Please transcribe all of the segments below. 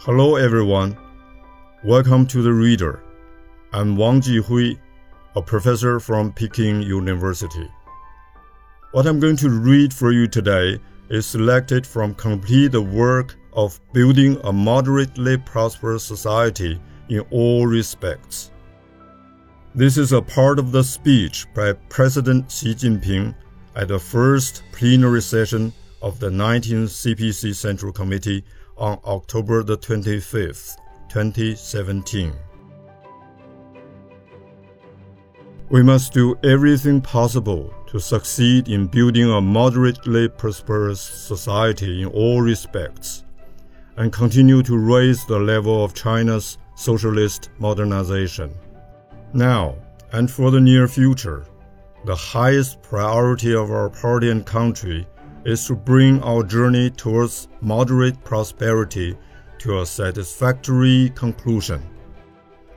Hello everyone. Welcome to the Reader. I'm Wang Jihui, a professor from Peking University. What I'm going to read for you today is selected from complete the work of building a moderately prosperous society in all respects. This is a part of the speech by President Xi Jinping at the first plenary session of the 19th CPC Central Committee on October the 25th, 2017. We must do everything possible to succeed in building a moderately prosperous society in all respects and continue to raise the level of China's socialist modernization. Now, and for the near future, the highest priority of our party and country is to bring our journey towards moderate prosperity to a satisfactory conclusion.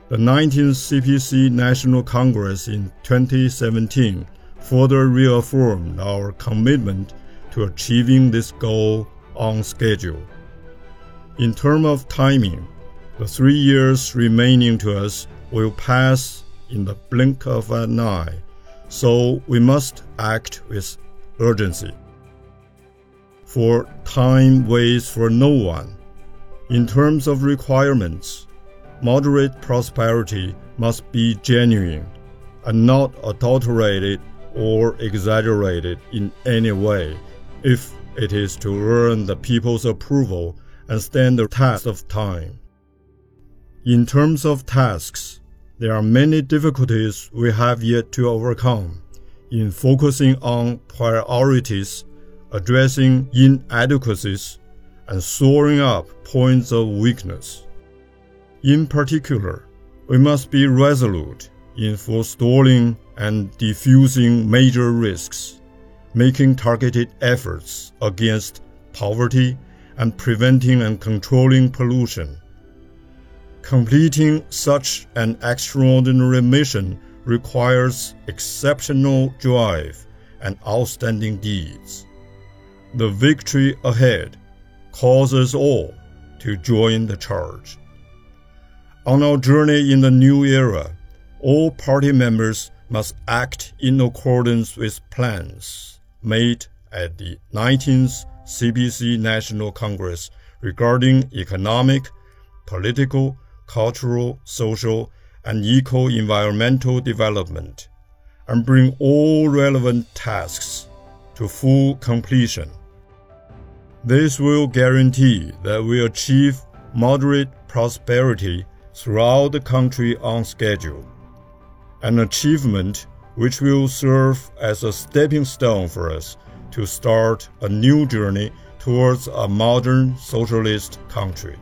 The 19th CPC National Congress in 2017 further reaffirmed our commitment to achieving this goal on schedule. In terms of timing, the three years remaining to us will pass in the blink of an eye, so we must act with urgency. For time waits for no one. In terms of requirements, moderate prosperity must be genuine and not adulterated or exaggerated in any way if it is to earn the people's approval and stand the test of time. In terms of tasks, there are many difficulties we have yet to overcome in focusing on priorities, addressing inadequacies, and soaring up points of weakness. In particular, we must be resolute in forestalling and diffusing major risks, making targeted efforts against poverty, and preventing and controlling pollution Completing such an extraordinary mission requires exceptional drive and outstanding deeds. The victory ahead calls us all to join the charge. On our journey in the new era, all party members must act in accordance with plans made at the 19th CPC National Congress regarding economic, political, cultural, social, and eco-environmental development, and bring all relevant tasks to full completion. This will guarantee that we achieve moderate prosperity throughout the country on schedule, an achievement which will serve as a stepping stone for us to start a new journey towards a modern socialist country.